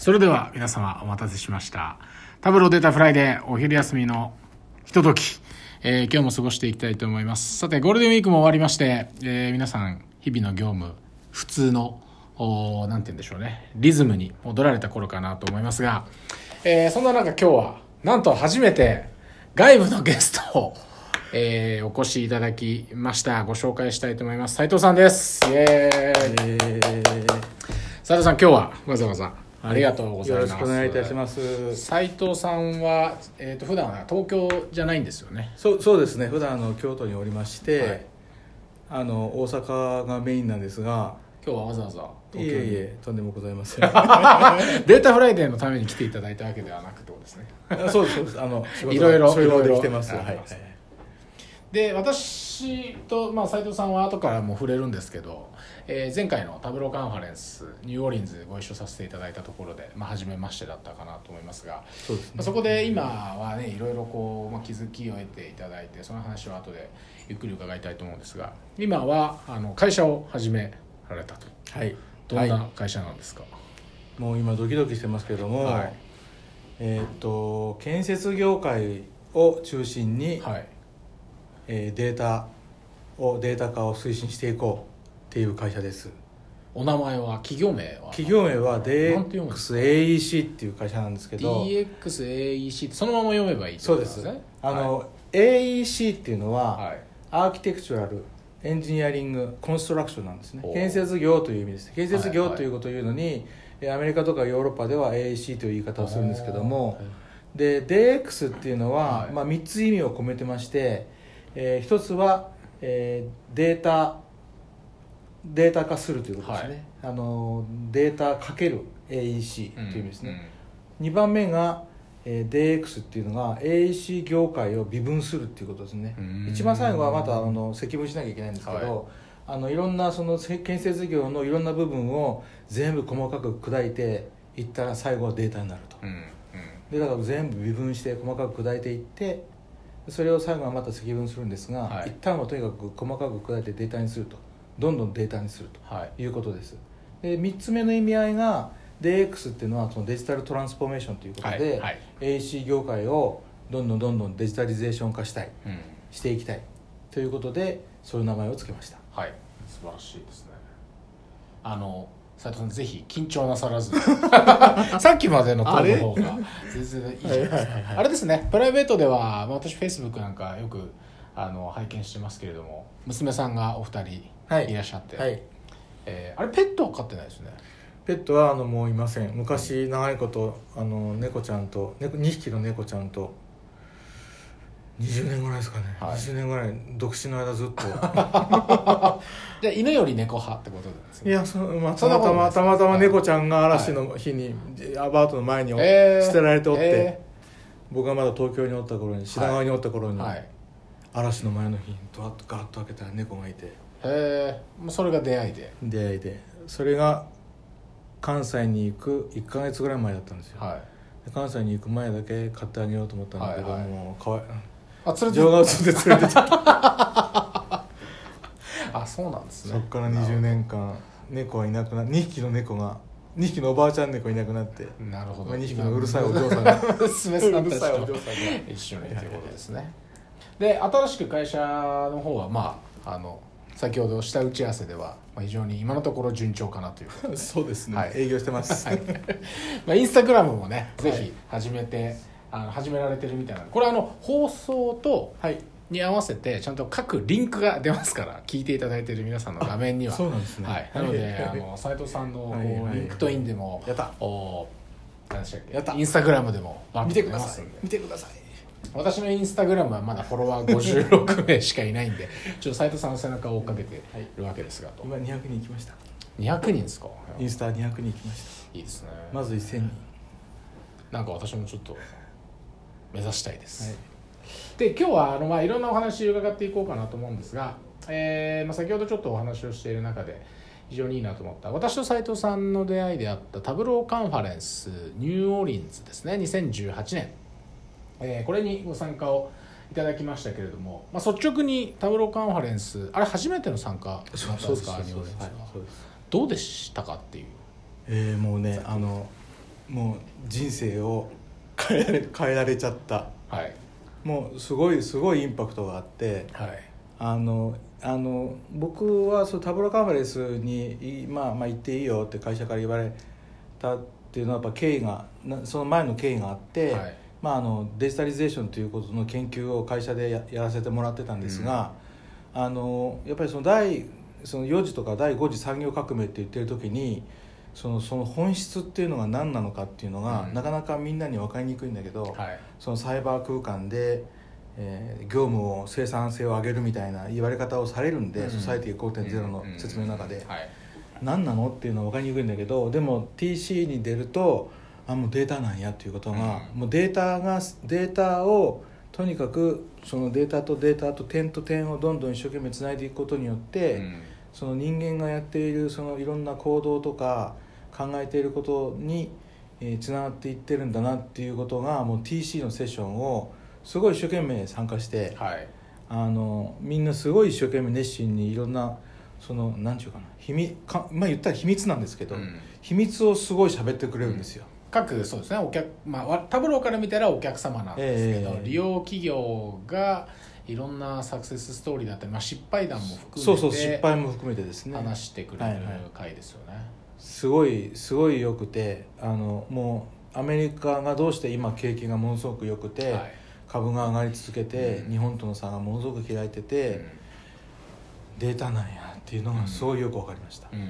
それでは皆様お待たせしました。 Tableau Data Friday お昼休みのひととき、えー今日も過ごしていきたいと思います。さて、ゴールデンウィークも終わりまして、えー皆さん日々の業務、普通の、おーなんて言うんでしょうね、リズムに戻られた頃かなと思いますが、えーそんな中今日は、なんと初めて外部のゲストを、えーお越しいただきました。ご紹介したいと思います。斉藤さんです。イエーイ。斉藤さん、今日はわざわざありがとうございます。よろしくお願いいたします。斉藤さんは、えー、と普段は東京じゃないんですよねそうそうですね。普段あの京都におりまして、はいあの大阪がメインなんですが、今日はわざわざい東京にえいえとんでもございません。DataFriday のために来ていただいたわけではなくてですねあそうですそうです。あのいろいろいろいろできてます。はい。ありますで私と、まあ、斉藤さんは後からも触れるんですけど、えー前回のタブローカンファレンスニューオーリンズご一緒させていただいたところで、まあ、初めましてだったかなと思いますが、そうですね。まあそこで今はねいろいろこう、まあ、気づきを得ていただいてその話は後でゆっくり伺いたいと思うんですが今はあの会社を始められたと。はい。どんはな会社なんですか、い、もう今ドキドキしてますけども、はい。えーっと建設業界を中心に、はいえーデータをデータ化を推進していこうっていう会社です。お名前は企業名は？企業名は DXAEC っていう会社なんですけど。DXAEC ってそのまま読めばいいそうです。あの、AEC っていうのは、はい、はいアーキテクチュラルエンジニアリングコンストラクションなんですね。建設業という意味です建設はいはい業ということを言うのに、えアメリカとかヨーロッパでは AEC という言い方をするんですけども。で DX っていうのは、はい。まあ、3つ意味を込めてまして、え1つは、えーデータデータ化するということですね、あのデータかける AEC という意味ですね、2番目が、えー DX っていうのが AEC 業界を微分するっていうことですね。うん。一番最後はまたあの積分しなきゃいけないんですけど、はい。あのいろんなそのせ建設業のいろんな部分を全部細かく砕いていったら最後はデータになると。うんうん。でだから全部微分して細かく砕いていってそれを最後はまた積分するんですが、はい。一旦はとにかく細かく砕いてデータにすると。どんどんデータにするとはい。いうことです。で3つ目の意味合いが DX っていうのはそのデジタルトランスフォーメーションということで、はいはい。AC 業界をどんどんどんどんデジタリゼーション化したいうん。していきたいということでそういう名前を付けました。はい。素晴らしいですね。あの斉藤さんぜひ緊張なさらず。さっきまでのトーンの方が全然いいじゃないですか。あれですねプライベートではまあ私フェイスブックなんかよくあの拝見してますけれども娘さんがお二人はい。いらっしゃって、はい。えーあれペットは飼ってないですね。ペットはあのもういません。昔長いことあの猫ちゃんと猫2匹の猫ちゃんと20年ぐらいですかね、はい。20年ぐらい独身の間ずっと。じゃあ犬より猫派ってことなんですね。いやその、まあ、たまたまたまたま猫ちゃんが嵐の日に、アパートの前にえー。捨てられておって、え僕がまだ東京におった頃に品川におった頃に、ーはい。へ嵐の前の日にドワッとガーッと開けたら猫がいて。えもうそれが出会いで。出会いで。それが関西に行く1か月ぐらい前だったんですよ、はい。で関西に行く前だけ買ってあげようと思ったんだけど、はいはい。もうかわいあ連れて情が移って連れてっちゃった あそうなんですね。そっから20年間猫はいなくな2匹の猫が2匹のおばあちゃん猫いなくなってなるほど。2匹のうるさいお嬢さんが。娘さんたうるさいお嬢さんが。一緒にということですね。で新しく会社の方はまああの先ほどした打ち合わせでは、まあ、非常に今のところ順調かなという そうですね、はい。営業してます、はい。まあ、インスタグラムもねぜひ始めて、あの始められてるみたいな。これあの放送とはい。に合わせてちゃんと各リンクが出ますから聞いていただいてる皆さんの画面には。そうなんですね。はい、なのではい あの斉藤さんのこうはいはい。リンクトインでもやった。お何でしたっけ？やった。インスタグラムでも見てください。見てください。私のインスタグラムはまだフォロワー56名しかいないんで ちょっと斉藤さんの背中を追っかけてるわけですが。と今200人行きました。200人ですか？インスタ200人行きましいいですね。たまず1000人。なんか私もちょっと目指したいです、はい。で今日はあの、まあ、いろんなお話を伺っていこうかなと思うんですが、えーまあ、先ほどちょっとお話をしている中で非常にいいなと思った私と斉藤さんの出会いであったタブローカンファレンスニューオーリンズですね2018年、えーこれにご参加をいただきましたけれども、まあ、率直にタブローカンファレンスあれ初めての参加だったんですか？そうですニューオーリンズははいどうでしたかっていう。えー、もうねあのもう人生を変えられ 変えられちゃった。はい。もうすごいすごいインパクトがあってはい。あのあの僕はそうタブロカンファレンスにい、まあ、まあ行っていいよって会社から言われたっていうのはやっぱ経緯がなその前の経緯があって、はい。まあ、あのデジタリゼーションということの研究を会社でややらせてもらってたんですが、あのやっぱりその第その4次とか第5次産業革命って言ってる時にそのその本質っていうのが何なのかっていうのが、うん。なかなかみんなに分かりにくいんだけど、はい。そのサイバー空間で、えー業務を生産性を上げるみたいな言われ方をされるんで、うん。ソサイティ5.0の説明の中で、はい。何なのっていうのは分かりにくいんだけどでも TC に出るとあもうデータなんやっていうことが、うん。もうデータがデータをとにかくそのデータとデータと点と点をどんどん一生懸命つないでいくことによって、うん。その人間がやっているそのいろんな行動とか考えていることにつながっていってるんだなっていうことがもう TC のセッションをすごい一生懸命参加してはい。あのみんなすごい一生懸命熱心にいろんなそのなんていうかな秘密かまあ言ったら秘密なんですけど、うん。秘密をすごい喋ってくれるんですよ、各そうですねお客、まあわ、タブローから見たらお客様なんですけど、ええ。利用企業がいろんなサクセスストーリーだったり、まあ、失敗談も含めてそうそう失敗も含めてですね。話してくれるはいはい。回ですよね、すごいすごい良くてあのもうアメリカがどうして今景気がものすごく良くて、はい。株が上がり続けて、うん。日本との差がものすごく開いてて、データなんやっていうのがすごいよく分かりました、うん。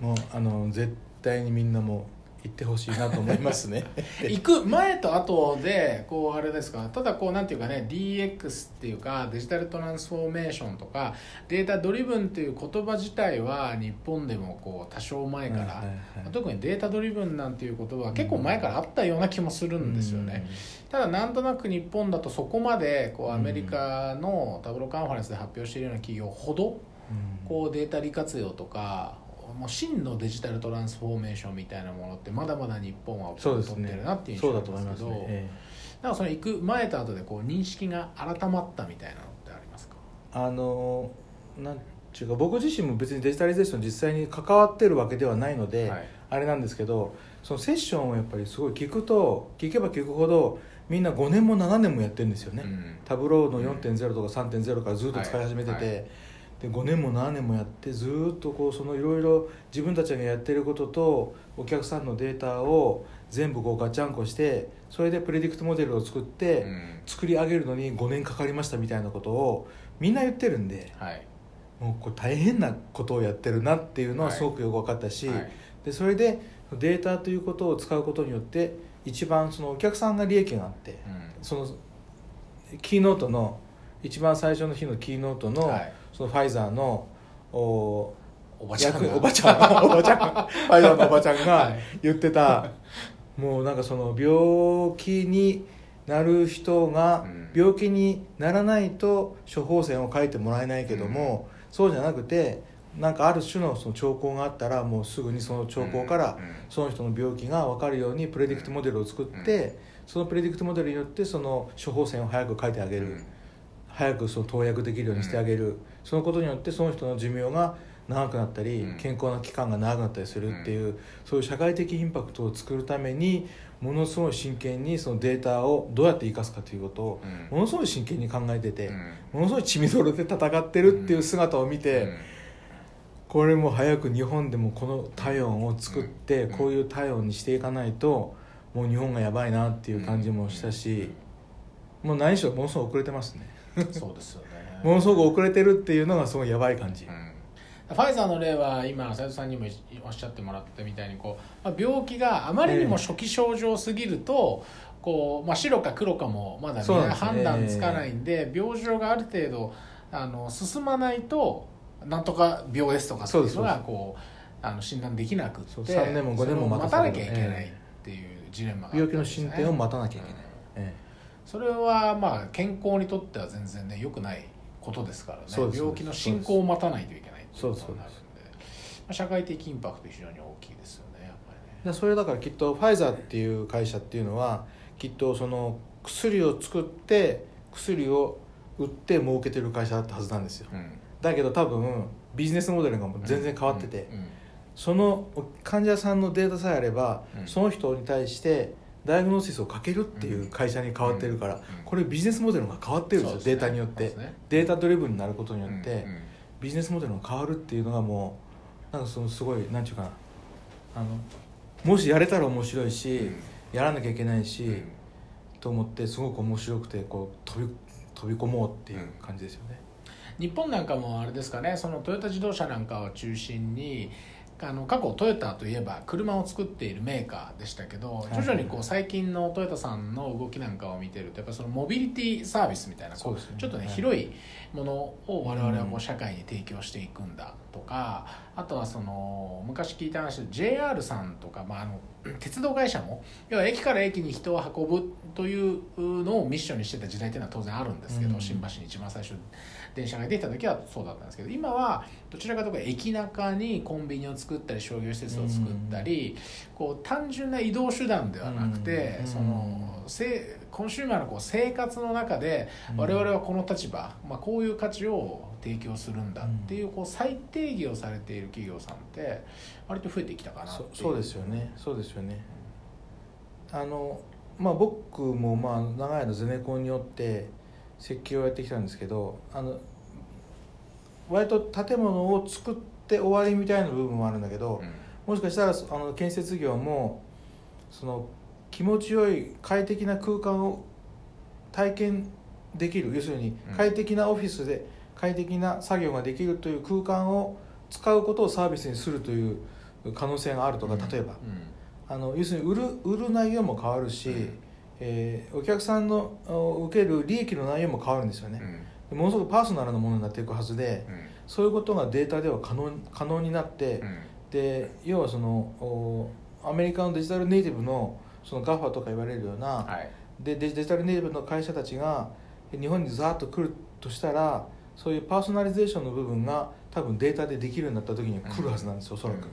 うん。もうあの絶対にみんなも行ってほしいなと思いますね。行く前と後でこうあれですかただこうなんていうかね DX っていうかデジタルトランスフォーメーションとか data-driven っていう言葉自体は日本でもこう多少前から、特に data-driven なんていう言葉は結構前からあったような気もするんですよね、ただなんとなく日本だとそこまでこうアメリカの Tableau Conference で発表しているような企業ほどうん。こうデータ利活用とかもう真のデジタルトランスフォーメーションみたいなものってまだまだ日本はそうです取ってねるなっていう印象なんですけどね、えなんかその行く前と後でこう認識が改まったみたいなのってありますかえ。あのなんちゅうか僕自身も別にデジタリゼーション実際に関わってるわけではないので、はいあれなんですけどそのセッションをやっぱりすごい聞くと聞けば聞くほどみんな5年も7年もやってるんですよね、うんタブローの4.0とか3.0からずっと使い始めてて、はいはいで5年も7年もやってずっとこうそのいろいろ自分たちがやってることとお客さんのデータを全部こうガチャンコしてそれでプレディクトモデルを作って、うん。作り上げるのに5年かかりましたみたいなことをみんな言ってるんではい。もうこれ大変なことをやってるなっていうのははい。すごくよく分かったし、はい。でそれでデータということを使うことによって一番そのお客さんが利益があって、うん。そのキーノートの一番最初の日のキーノートの,、はいそのファイザーのおおばちゃんおばちゃん おばちゃんファイザーのおばちゃんはがい。言ってた、もうなんかその病気になる人がうん。病気にならないと処方箋を書いてもらえないけども、そうじゃなくてなんかある種のその兆候があったらもうすぐにその兆候からうん。うんその人の病気が分かるようにプレディクトモデルを作って、そのプレディクトモデルによってその処方箋を早く書いてあげる、うん。早くその投薬できるようにしてあげる、そのことによってその人の寿命が長くなったり、うん。健康な期間が長くなったりするっていう、そういう社会的インパクトを作るためにものすごい真剣にそのデータをどうやって生かすかということをうん。ものすごい真剣に考えてて、うん。ものすごい血みどろで戦ってるっていう姿を見て、うん。これも早く日本でもこの体温を作って、うん。こういう体温にしていかないともう日本がやばいなっていう感じもしたし、もう何しろものすごく遅れてますねそうですよね。ものすごく遅れてるっていうのがすごいやばい感じ、うん。ファイザーの例は今斉藤さんにもおっしゃってもらったみたいにこう、まあ、病気があまりにも初期症状すぎると、こうまあ、白か黒かもまだ、ねね。判断つかないんで、病状がある程度あの進まないとなんとか病ですとかっていうのそうですがこうあの診断できなくってそう3年も5年も待たなきゃいけないっていうジレンマがあったん病気の進展を待たなきゃいけない、えそれはまあ健康にとっては全然ね良くないことですからね。病気の進行を待たないといけないっていうことになるんで。まあ社会的インパクト非常に大きいですよねやっぱりね。それだからきっとファイザーっていう会社っていうのはきっとその薬を作って薬を売って儲けてる会社だったはずなんですよ。うん。だけど多分ビジネスモデルが全然変わってて、うん。うん。その患者さんのデータさえあれば、うん。その人に対してダイアグノーシスをかけるっていう会社に変わってるから、うんこれビジネスモデルが変わってるんですよね。データによって、ね。データドリブンになることによって、うんうんビジネスモデルが変わるっていうのがもうなんかそのすごいなんていうかなあのもしやれたら面白いし、うん。やらなきゃいけないし、うん。と思ってすごく面白くてこう飛び飛び込もうっていう感じですよね。日本なんかもあれですかねそのトヨタ自動車なんかを中心にあの過去トヨタといえば車を作っているメーカーでしたけどい。徐々にこう最近のトヨタさんの動きなんかを見てるとやっぱそのモビリティサービスみたいなこそうちょっとねはい。広いものを我々はこう社会に提供していくんだとかあとはその昔聞いた話で JR さんとか、まあ、あの 鉄道会社も要は駅から駅に人を運ぶというのをミッションにしてた時代っていうのは当然あるんですけど、うん。新橋に一番最初電車が出た時はそうだったんですけど今はどちらかというと駅中にコンビニを作ったり商業施設を作ったり、こう単純な移動手段ではなくて、うんそのせコンシューマーのこう生活の中で我々はこの立場、まあ、こういう価値を提供するんだっていうこう再定義をされている企業さんって割と増えてきたかなそそうですよね。そうですよね。あのまあ僕もまあ長い間ゼネコンによって設計をやってきたんですけどあの割と建物を作って終わりみたいな部分もあるんだけど、うん。もしかしたらあの建設業もその気持ちよい快適な空間を体験できる要するにうん。快適なオフィスで快適な作業ができるという空間を使うことをサービスにするという可能性があるとか例えば、あの要するに売る売る内容も変わるし、うんえーお客さんのお受ける利益の内容も変わるんですよね。う、ん。ものすごくパーソナルなものになっていくはずでうん。そういうことがデータでは可能可能になって、うん。で要はそのおアメリカのデジタルネイティブのその GAFA とか言われるような、はい。でデジタルネイティブの会社たちが日本にザーッと来るとしたらそういうパーソナリゼーションの部分が多分データでできるようになった時に来るはずなんですよ、おそらく、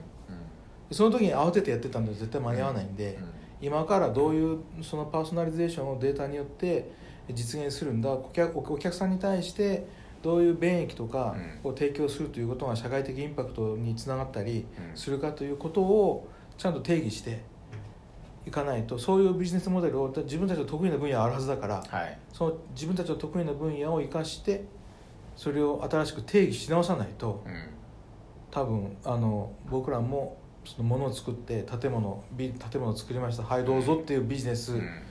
その時に慌ててやってたんで絶対間に合わないんで、今からどういうそのパーソナリゼーションをデータによって実現するんだお客お客さんに対してどういう便益とかを提供するということが社会的インパクトにつながったりするかということをちゃんと定義していかないとそういうビジネスモデルを自分たちの得意な分野あるはずだからはい。その自分たちの得意な分野を生かしてそれを新しく定義し直さないとうん。多分あの僕らもそのものを作って建物ビ建物を作りました。はいどうぞっていうビジネスうん。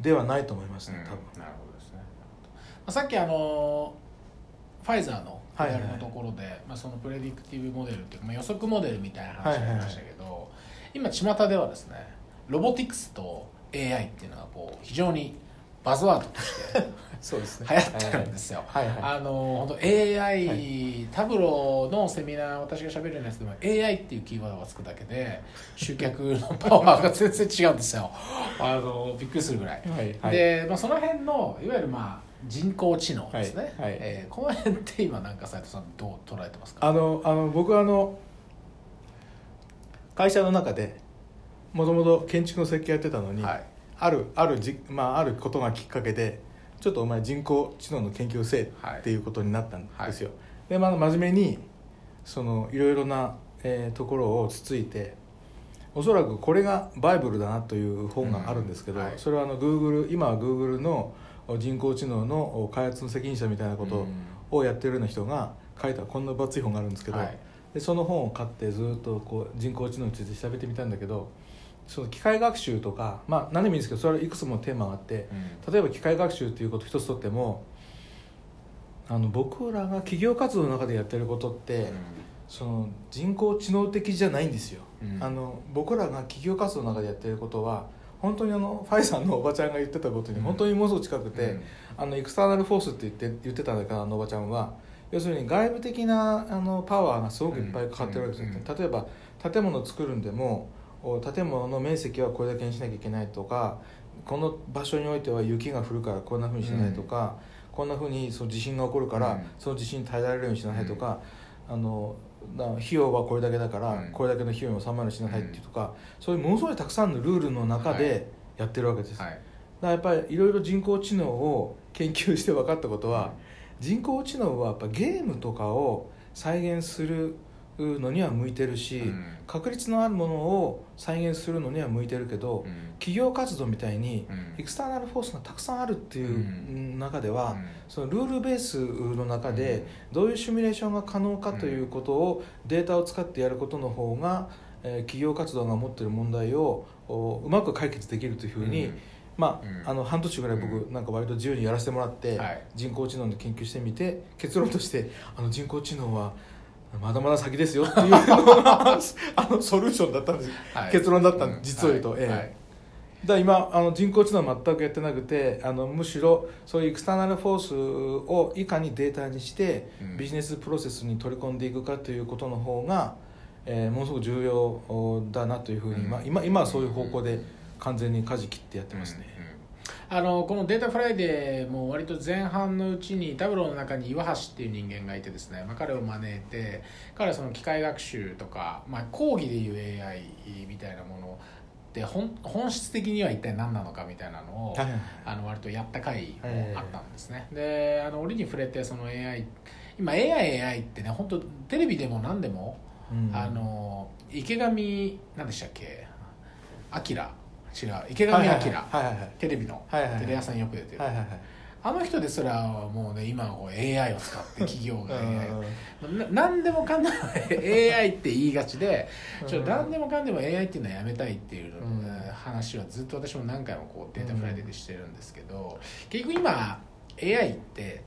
ではないと思いますねうん。多分。なるほどですね、まあ、さっきあのファイザーのはいはい PR のところで、まあ、そのプレディクティブモデルっていうか、まあ、予測モデルみたいな話がありましたけど、今巷ではですねロボティクスと AI っていうのがこう非常にバズワードとしてそうです流行ってるんですよ。はい。はい。あの本当 AI、はタブローのセミナー私が喋るようなやつでも AI っていうキーワードがつくだけで集客のパワーが全然違うんですよ。あのびっくりするぐらい、はい。はい。で、まあ、その辺のいわゆるまあ人工知能ですね、はい。はい。えーこの辺って今なんか斉藤さんどう捉えてますか？あのあの僕はあの会社の中でもともと建築の設計やってたのに、はい。あるあるじ、まあ、あることがきっかけでちょっとお前人工知能の研究をせえっていうことになったんですよ、で、まあ、真面目にそのいろいろな、えーところをつついておそらくこれがバイブルだなという本があるんですけど、うん。はい。それはあの Google 今は Google の人工知能の開発の責任者みたいなことをやってるような人が書いたこんな分厚い本があるんですけど、はい。でその本を買ってずっとこう人工知能について調べてみたんだけどその機械学習とかまあ何でもいいんですけどそれはいくつもテーマがあってうん。例えば機械学習ということ一つとってもあの僕らが企業活動の中でやってることって、その人工知能的じゃないんですよ、うん。あの僕らが企業活動の中でやってることは本当にあのファイザーのおばちゃんが言ってたことにうん。本当にものすごく近くて、うん。あのエクスターナルフォースって言って言ってたんだけどあのおばちゃんは要するに外部的なあのパワーがすごくいっぱいかかってるわけですよ、うんうん例えば建物を作るんでもお建物の面積はこれだけにしなきゃいけないとかこの場所においては雪が降るからこんなふうにしないとか、こんなふうにその地震が起こるから、うん。その地震に耐えられるようにしなさいとか、あのだ費用はこれだけだから、うん。これだけの費用に収まるようにしなさいっていうとか、そういうものすごいたくさんのルールの中はい。でやってるわけです、はい。だからやっぱりいろいろ人工知能を研究して分かったことは、人工知能はやっぱゲームとかを再現するうのには向いてるし、うん。確率のあるものを再現するのには向いてるけど、うん。企業活動みたいにうん。エクスターナルフォースがたくさんあるっていううん。中では、うん。そのルールベースの中でどういうシミュレーションが可能かということをデータを使ってやることの方が、えー企業活動が持っている問題をおうまく解決できるというふうに、うん。まあうん。あの半年ぐらい僕、うなんか割と自由にやらせてもらって、はい。人工知能の研究してみて結論としてあの人工知能はまだまだ先ですよっていうのがあのソリューションだったんです。よ、はい。結論だったんうん。実を言うと、ええ。はい。はいだ今あの人工知能は全くやってなくてあのむしろそういうエクスターナルフォースをいかにデータにして、うん。ビジネスプロセスに取り込んでいくかということの方が、えーものすごく重要だなというふうに、うん。まあ、今今はそういう方向で完全に舵切ってやってますね、あのこの Data Friday も割と前半のうちに Tableau の中に岩橋っていう人間がいてですね、まあ、彼を招いて彼はその機械学習とか、まあ、広義でいう AI みたいなもので本本質的には一体何なのかみたいなのを、あの割とやった回もええあったんですね、であの折に触れてその AI 今 AIAI ってね本当テレビでも何でも、うん。あの池上何でしたっけ？アキラ違う池上彰、テレビの、テレ朝によく出てる、あの人ですらもうね今こう AI を使って企業が AI 何でもかんでも AI って言いがちでちょっとうん何でもかんでも AI っていうのはやめたいっていううん話はずっと私も何回もこう Data Friday でしてるんですけど結局今 AI って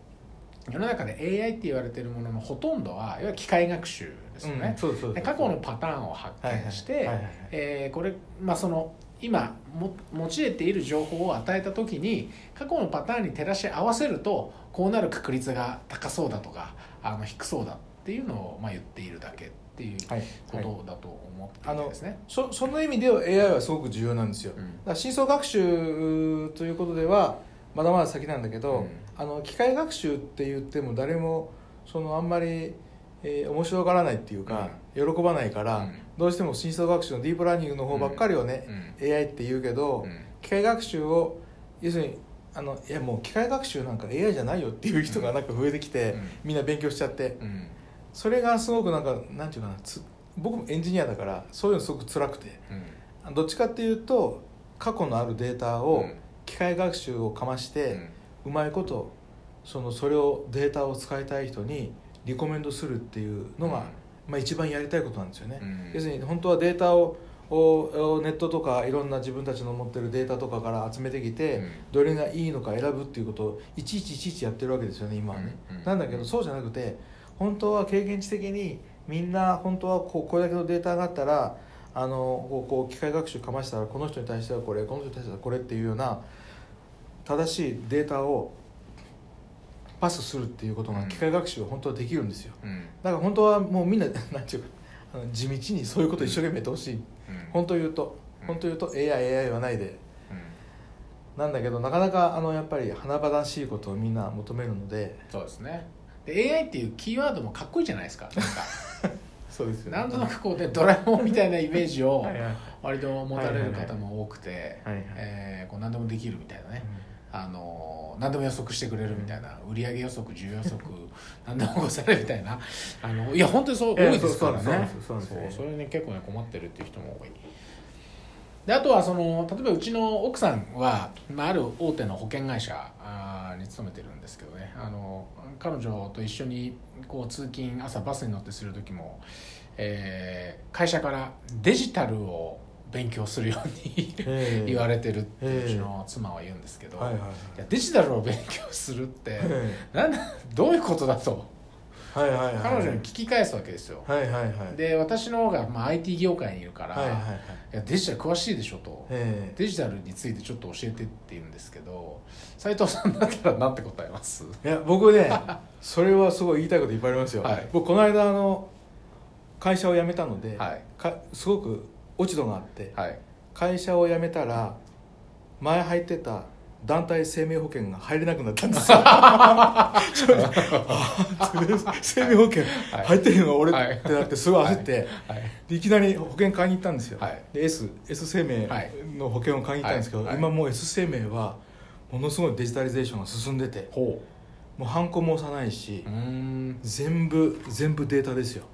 世の中で AI って言われてるもののほとんどはいわゆる機械学習ですよね。過去のパターンを発見してこれまあその今も用いている情報を与えた時に過去のパターンに照らし合わせるとこうなる確率が高そうだとかあの低そうだっていうのをまあ言っているだけっていうはい。ことだと思ってですね。そその意味では AI はすごく重要なんですよ、うん。だから深層学習ということではまだまだ先なんだけど、うん。あの機械学習って言っても誰もそのあんまり、えー面白がらないっていうか、喜ばないから、うん。どうしても深層学習のディープラーニングの方ばっかりをね、AI って言うけど、うん。機械学習を要するにあのいやもう機械学習なんか AI じゃないよっていう人がなんか増えてきて、うん。みんな勉強しちゃって。うん。それがすごくなんかなんていうかなつ僕もエンジニアだからそういうのすごく辛くて。うん。どっちかっていうと過去のあるデータをうん。機械学習をかまして、うん。うまいことそのそれをデータを使いたい人にリコメンドするっていうのが、まあ、一番やりたいことなんですよね、うん。要するに本当はデータををネットとかいろんな自分たちの持ってるデータとかから集めてきて、うん。どれがいいのか選ぶっていうことをいちいちいちいちやってるわけですよね今。はね、なんだけどそうじゃなくて本当は経験値的にみんな本当はこうこれだけのデータがあったらあのこうこう機械学習かましたらこの人に対してはこれこの人に対してはこれっていうような正しいデータをパスするっていうことがうん。機械学習は本当はできるんですよ。うん。だから本当はもうみんな なんていうかあの地道にそういうことを一生懸命やってほしい、うん。本当言うとうん。本当言うと AIAI はないで。うん。なんだけどなかなかあのやっぱり華々しいことをみんな求めるので。そうですね。で AI っていうキーワードもかっこいいじゃないですか。なんか。そうですなんとなくこうでドラえもんみたいなイメージを割と持たれる方も多くて何でもできるみたいなね、あの何でも予測してくれるみたいな、売上予測需要予測 何でもござれみたいな。あのいや本当にそうええ多いですからね。そうそれに結構ね困ってるっていう人も多い。であとはその例えばうちの奥さんは、まあ、ある大手の保険会社に勤めてるんですけどね。あの彼女と一緒にこう通勤朝バスに乗ってする時も、えー会社からデジタルを勉強するようにええ 言われてるってええうちの妻は言うんですけど、はいはいはい。いやデジタルを勉強するってえなんだどういうことだと。えはいはいはい。彼女に聞き返すわけですよ、はいはいはい。で私の方がまあ IT 業界にいるから、はいはいはい。いやデジタル詳しいでしょと、ええデジタルについてちょっと教えてって言うんですけど斉藤さんだったら何て答えます？いや僕ねそれはすごい言いたいこといっぱいありますよ、はい。僕この間あの会社を辞めたので、はい。かすごく落ち度があってはい。会社を辞めたら前入ってた団体生命保険が入れなくなったんですよ。生命保険入ってるのが俺はい。ってなってすごい焦って、はい。きなり保険買いに行ったんですよ、はい。で S, S 生命はい。の保険を買いに行ったんですけど、今もう S 生命はものすごいデジタリゼーションが進んでてほもうハンコも押さないし全部全部データですよ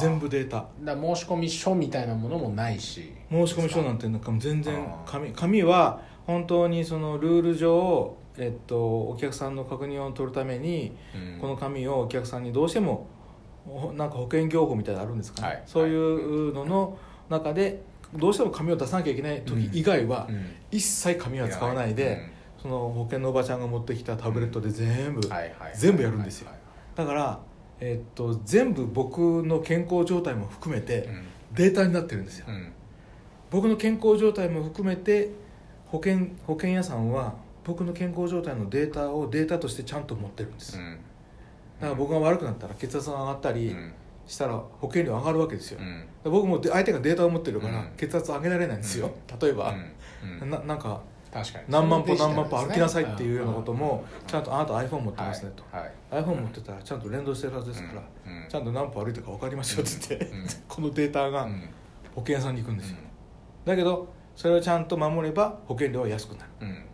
全部データ。だから申し込み書みたいなものもないし。申し込み書なんてなんか全然紙紙は本当にそのルール上、えっと、お客さんの確認を取るために、うん。この紙をお客さんにどうしてもおなんか保険業法みたいなのあるんですかね、はい。そういうのの中でどうしても紙を出さなきゃいけない時以外はうん。一切紙は使わないで、その保険のおばちゃんが持ってきたタブレットで全部、全部やるんですよ。はいだから、えっと、全部僕の健康状態も含めてうん。データになってるんですよ、うん。僕の健康状態も含めて保険保険屋さんは僕の健康状態のデータをデータとしてちゃんと持ってるんです、うん。だから僕が悪くなったら血圧が上がったりうん。したら保険料上がるわけですよ、うん。僕もで相手がデータを持ってるからうん。血圧上げられないんですよ、例えば、うん。なんか確かに。何万歩何万歩歩きなさいっていうようなことうん。もちゃんとあなた iPhone 持ってますねと、はい。はい。iPhone 持ってたらちゃんと連動してるはずですから、うん。うん。ちゃんと何歩歩いたか分かりますよって言って、うん。このデータがうん。保険屋さんに行くんですよ、だけどそれをちゃんと守れば保険料は安くなる。うん。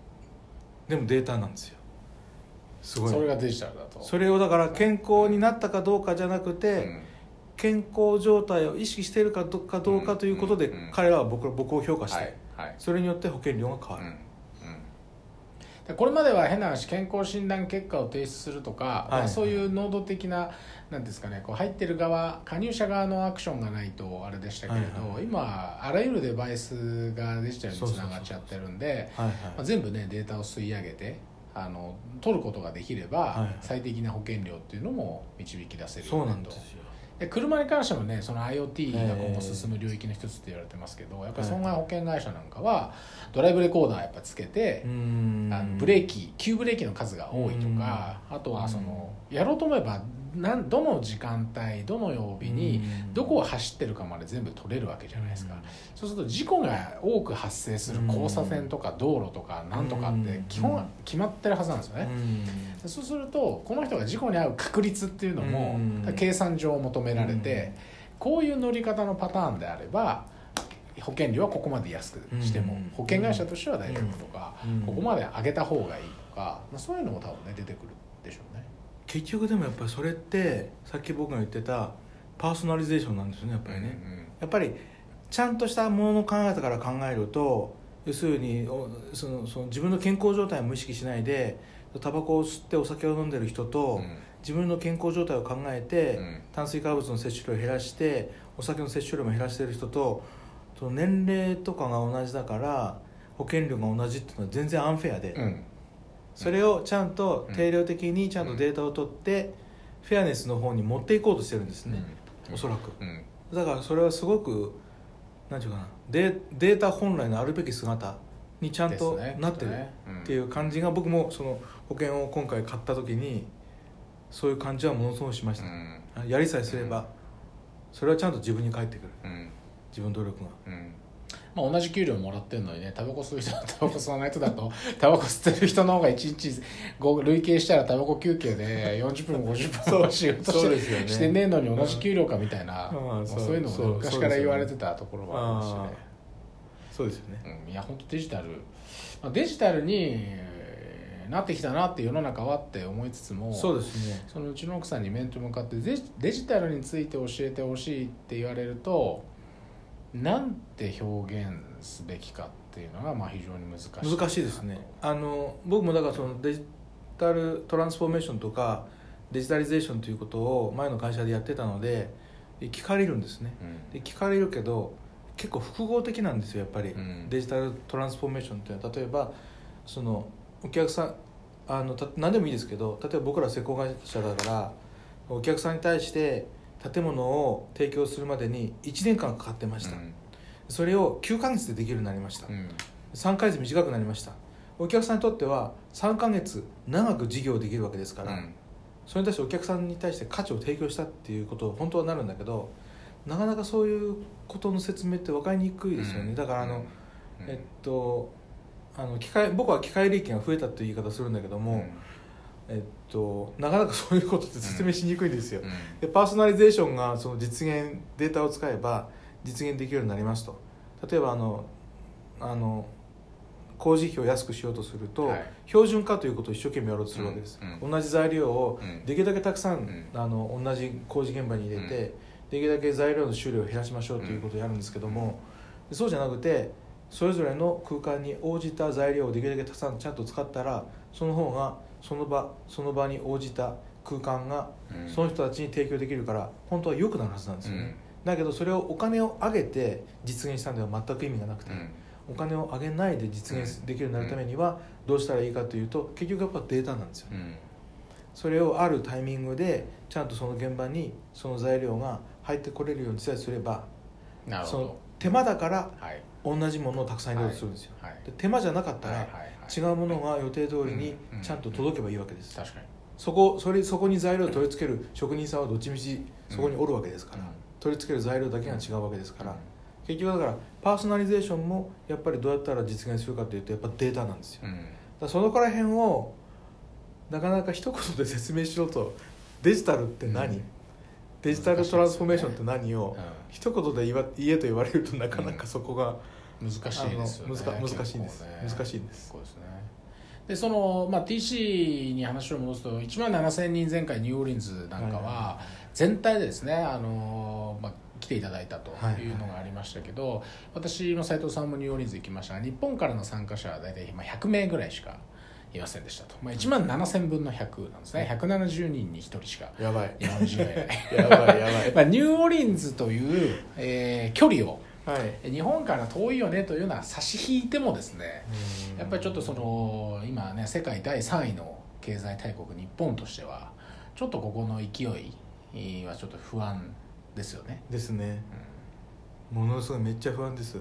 でもデータなんですよ。すごい。それがデジタルだと。それをだから健康になったかどうかじゃなくて、うん。健康状態を意識しているかどかどうかということで、彼らは僕僕を評価して、はい。はい。それによって保険料が変わる、これまでは変な話健康診断結果を提出するとか、まあそういう能動的ななんですかねこう入ってる側加入者側のアクションがないとあれでしたけれど、はいはい。今あらゆるデバイスがデジタルにつながっちゃってるんで全部ねデータを吸い上げてあの取ることができれば、はいはい。最適な保険料っていうのも導き出せるそうよねと。なんですよで車に関してもねその IoT が今後進む領域の一つって言われてますけど、やっぱり損害保険会社なんかはドライブレコーダーやっぱつけてう、ん。あのブレーキ急ブレーキの数が多いとか、あとはそのやろうと思えばなんどの時間帯どの曜日にうん。どこを走ってるかまで全部取れるわけじゃないですか、うん。そうすると事故が多く発生する交差点とか道路とかなんとかって基本決まってるはずなんですよね、でそうするとこの人が事故に遭う確率っていうのもうん。計算上求められてこういう乗り方のパターンであれば保険料はここまで安くしてもうん。保険会社としては大丈夫とかうん。ここまで上げた方がいいとかまあそういうのも多分ね出てくるでしょうね。結局でもやっぱりそれってさっき僕が言ってたパーソナリゼーションなんですよねやっぱりね、やっぱりちゃんとしたものの考え方から考えると要するにおそのその自分の健康状態を無意識しないでタバコを吸ってお酒を飲んでる人と、うん。自分の健康状態を考えて、うん。炭水化物の摂取量を減らしてお酒の摂取量も減らしてる人とその年齢とかが同じだから保険料が同じっていうのは全然アンフェアで、うんそれをちゃんと定量的にちゃんとデータを取って、フェアネスの方に持っていこうとしてるんですね、おそらく。うん。だからそれはすごくなんていうかなデデータ本来のあるべき姿にちゃんとなってるっていう感じが僕もその保険を今回買った時にそういう感じはものすごくしました、うん。やりさえすればそれはちゃんと自分に返ってくる。うん。自分の努力が。うんまあ、同じ給料もらってるのにねタバコ吸う人とタバコ吸わない人だと タバコ吸ってる人の方が1日ご累計したらタバコ休憩で40分も50分も仕事して,、そうですよねしてねえのに同じ給料かみたいな、うんまあそういうのも、ね、昔から言われてたところはありますしね。そうですよね。うん、いや本当デジタル、まあ、デジタルにえーなってきたなって世の中はって思いつつもそうですね。そのうちの奥さんに面と向かってデジタルについて教えてほしいって言われるとなんて表現すべきかっていうのがまあ非常に難しい難しいですね。あの僕もだからそのデジタルトランスフォーメーションとかデジタリゼーションということを前の会社でやってたので聞かれるんですね。うん。で聞かれるけど結構複合的なんですよやっぱり、うん。デジタルトランスフォーメーションっていうのは。例えばそのお客さんあのた何でもいいですけど例えば僕ら施工会社だからお客さんに対して建物を提供するまでに1年間かかってました、うん。それを9ヶ月でできるようになりました、うん。3ヶ月短くなりました。お客さんにとっては3ヶ月長く事業できるわけですから、うん。それに対してお客さんに対して価値を提供したっていうこと本当はなるんだけどなかなかそういうことの説明って分かりにくいですよね、うん。だからあの、うん。えっとあの機械僕は機械利益が増えたという言い方するんだけども、えっと、なかなかそういうことって説明しにくいんですよ、うん。でパーソナリゼーションがその実現データを使えば実現できるようになりますと。例えばあのあの工事費を安くしようとすると、はい。標準化ということを一生懸命やろうとするわけです、うんうん。同じ材料をうん。できるだけたくさん、ん。あの同じ工事現場に入れて、できるだけ材料の種類を減らしましょうということをやるんですけども、そうじゃなくてそれぞれの空間に応じた材料をできるだけたくさんちゃんと使ったらその方がその場その場に応じた空間がうん。その人たちに提供できるから本当は良くなるはずなんですよね、だけどそれをお金を上げて実現したんでは全く意味がなくて、うん。お金を上げないで実現できるようになるためにはどうしたらいいかというと結局やっぱデータなんですようん。それをあるタイミングでちゃんとその現場にその材料が入ってこれるようにさえすればそのなるほど。手間だからはい。同じものをたくさん入れようとするんですよ、はい。で手間じゃなかったらはいはいはい違うものが予定通りにうんちゃんと届けばいいわけです、確かに。そこそれそこに材料を取り付ける職人さんはどっちみちそこにおるわけですから、うん。取り付ける材料だけが違うわけですから、結局だからパーソナリゼーションもやっぱりどうやったら実現するかというとやっぱデータなんですよ、だそのから辺をなかなか一言で説明しろとデジタルって何、うん。デジタルトランスフォーメーションって何を、うん一言で言わ言えと言われるとなかなかそこが、難しいですよね。難難しいです。ね。難しいです。ですねでその、まあ、TC に話を戻すと1万7000人前回ニューオーリンズなんかはいは全体でですねあの、まあ、来ていただいたとはいいうのがありましたけど、私の斉藤さんもニューオーリンズ行きましたが日本からの参加者は大体今100名ぐらいしかいませんでしたと、まあ、1万7000分の100なんですね。170人に1人しかやばい。日本人がいない。やばいやばい。まあ、ニューオーリンズという、えー距離をはい日本から遠いよねというのは差し引いてもですねやっぱりちょっとその今ね世界第3位の経済大国日本としてはちょっとここの勢いはちょっと不安ですよね、ですね。ものすごいめっちゃ不安です。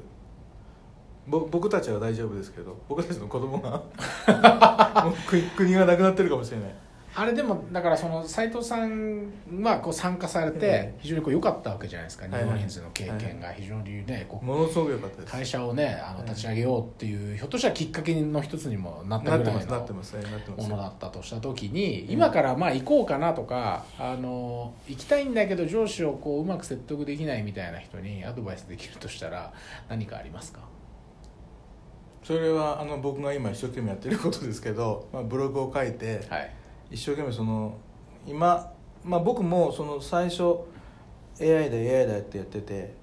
ぼ僕たちは大丈夫ですけど僕たちの子供が もう国国がなくなってるかもしれないあれでもだからその斉藤さんはこう参加されてええ非常にこう良かったわけじゃないですか、はいニューオーリンズの経験が非常にねこうものすごく良かったです。会社をねあの立ち上げようっていうひょっとしたらきっかけの一つにもなったぐらいのますなってますねなってますものだったとした時に今からまあ行こうかなとかあの行きたいんだけど上司をこううまく説得できないみたいな人にアドバイスできるとしたら何かありますか？それはあの僕が今一生懸命やってることですけど、まあ、ブログを書いてはい一生懸命その今、まあ、僕もその最初 AI だ AI だってやってて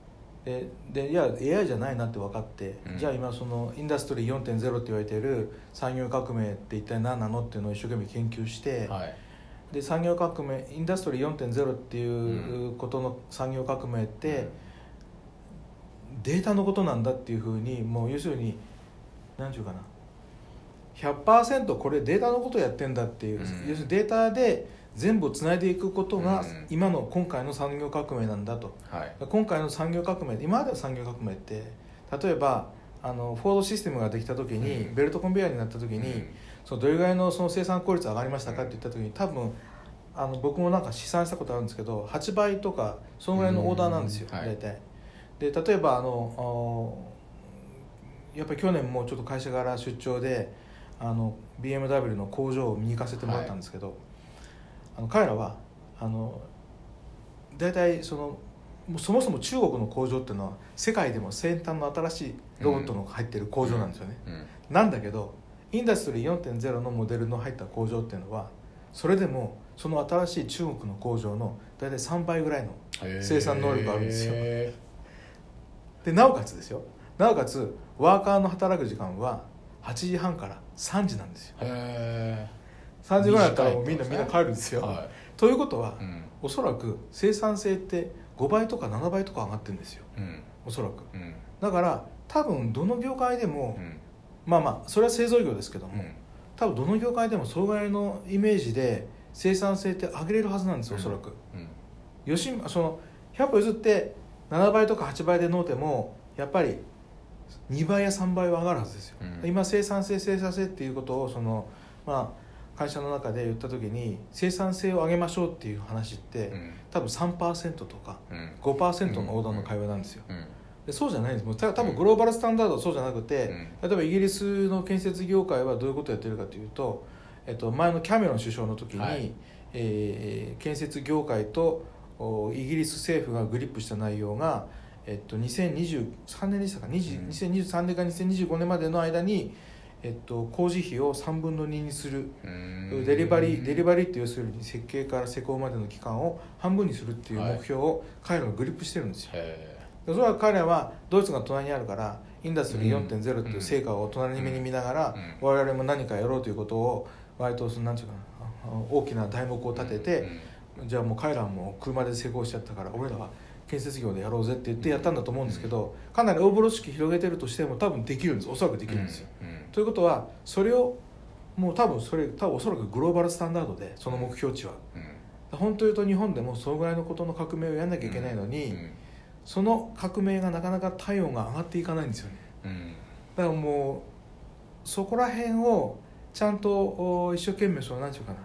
ででいや AI じゃないなって分かって、うん。じゃあ今そのインダストリー4.0って言われてる産業革命って一体何なのっていうのを一生懸命研究して、はい。で産業革命インダストリー4.0っていうことの産業革命って、データのことなんだっていうふうにもう要するに何て言うかな100%これデータのことやってんだっていう、うん。要するにデータで全部つないでいくことがうん。今の今回の産業革命なんだと。はい。今回の産業革命今までの産業革命って例えばあのフォードシステムができた時に、うん。ベルトコンベヤーになった時に、うん。そのどれぐらいのその生産効率上がりましたかって言った時に多分あの僕もなんか試算したことあるんですけど8倍とかそのぐらいのオーダーなんですよ、うん。はい。大体。で例えばあのやっぱり去年もちょっと会社から出張であの BMW の工場を見に行かせてもらったんですけど、あの彼らはあの大体そのそもそも中国の工場っていうのは世界でも先端の新しいロボットの入ってる工場なんですよね、うんなんだけどインダストリー4.0のモデルの入った工場っていうのはそれでもその新しい中国の工場の大体3倍ぐらいの生産能力があるんですよ。へでなおかつですよ。なおかつワーカーの働く時間は8時半から3時なんですよ。ー。へ3時ぐらいだったらもうみんなみんな帰るんですよ、はということは、いうん。おそらく生産性って5倍とか7倍とか上がってるんですよ。うん。おそらく。うん。だから多分どの業界でも、うん。まあまあそれは製造業ですけども、うん。多分どの業界でもそれぐらいのイメージで生産性って上げれるはずなんですよおそらく、うん。よしその100歩譲って7倍とか8倍で乗ってもやっぱり2倍や3倍は上がるはずですよ、うん。今生産性生産性っていうことをその、まあ、会社の中で言った時に生産性を上げましょうっていう話って、うん。多分3%とかうん。5%のオーダーの会話なんですよ、うん。でそうじゃないんです。もうた多分グローバルスタンダードはそうじゃなくて、例えばイギリスの建設業界はどういうことをやってるかというと、えっと、前のキャメロン首相の時に、はい。えー建設業界とおイギリス政府がグリップした内容が、えっと、2023年でしたか、20うん。2023年か2025年までの間に、えっと、工事費を3分の2にする。うん。デリバリーデリバリーって要するに設計から施工までの期間を半分にするっていう目標を彼らはグリップしてるんですよ、それは彼らはドイツが隣にあるからインダストリー4.0っていう成果を隣に目に見ながら、うん。我々も何かやろうということを割とそのなんていうかなあ大きな題目を立てて、じゃあもう彼らも車で施工しちゃったから俺らは建設業でやろうぜって言ってやったんだと思うんですけどかなり大風呂敷広げてるとしても多分できるんです。おそらくできるんですよ、ということはそれをもう多分それ多分おそらくグローバルスタンダードでその目標値は。うん。本当言うと日本でもそのぐらいのことの革命をやんなきゃいけないのに、うんその革命がなかなか体温が上がっていかないんですよね。うん。だからもうそこら辺をちゃんとお一生懸命その何て言うかな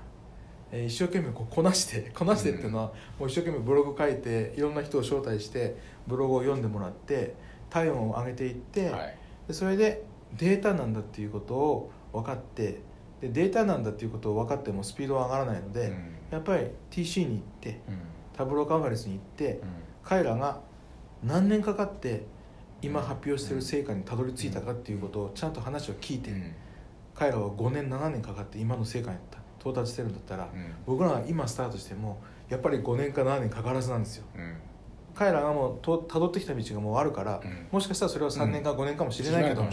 えー一生懸命こうこなして こなしてっていうのは、もう一生懸命ブログ書いていろんな人を招待してブログを読んでもらって体温を上げていって、はい。でそれでデータなんだっていうことを分かってでデータなんだっていうことを分かってもスピードは上がらないので、うん。やっぱり TC に行ってうん。タブローカンファレンスに行って、うん。彼らが何年かかって今発表してる成果にたどり着いたかっていうことをちゃんと話を聞いて、うん。彼らは5年7年かかって今の成果に到達してるんだったら、うん。僕らが今スタートしてもやっぱり5年か7年かからずなんですよ。うん。彼らがもうとたどってきた道がもうあるから、うん。もしかしたらそれは3年か5年かもしれないけども、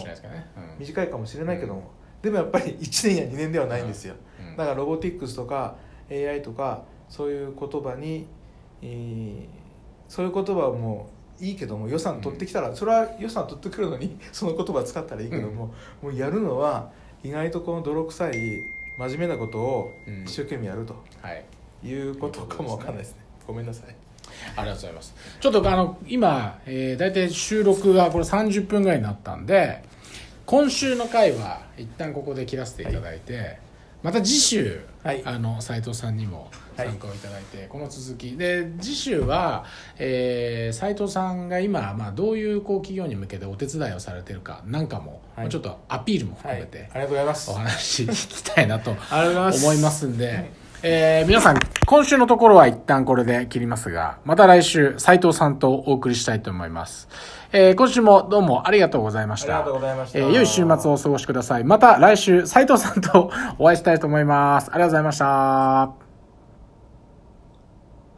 短いかもしれないけども、でもやっぱり 1年や2年ではないんですよ、うん。だからロボティックスとか AI とかそういう言葉に、えーそういう言葉はもういいけども予算取ってきたら、それは予算取ってくるのに その言葉使ったらいいけども、もうやるのは意外とこの泥臭い真面目なことをうん。一生懸命やるとはい。いうことかもわかんないですね。ごめんなさい。ありがとうございます。ちょっとあの、今、えー、大体収録がこれ30分ぐらいになったんで、今週の回は一旦ここで切らせていただいて、また次週、はい。あの、斉藤さんにも参加をいただいて、この続き。で、次週は、えー、斉藤さんが今、まあ、どういうこう企業に向けてお手伝いをされてるかなんかも、はい。ちょっとアピールもはい含めて、ありがとうございます。お話聞きたいなと思いますんで、えー皆さん、今週のところは一旦これで切りますが、また来週、斉藤さんとお送りしたいと思います。えー今週もどうもありがとうございました。ありがとうございましたえー良い週末をお過ごしください。また来週、斉藤さんとお会いしたいと思います。ありがとうございました。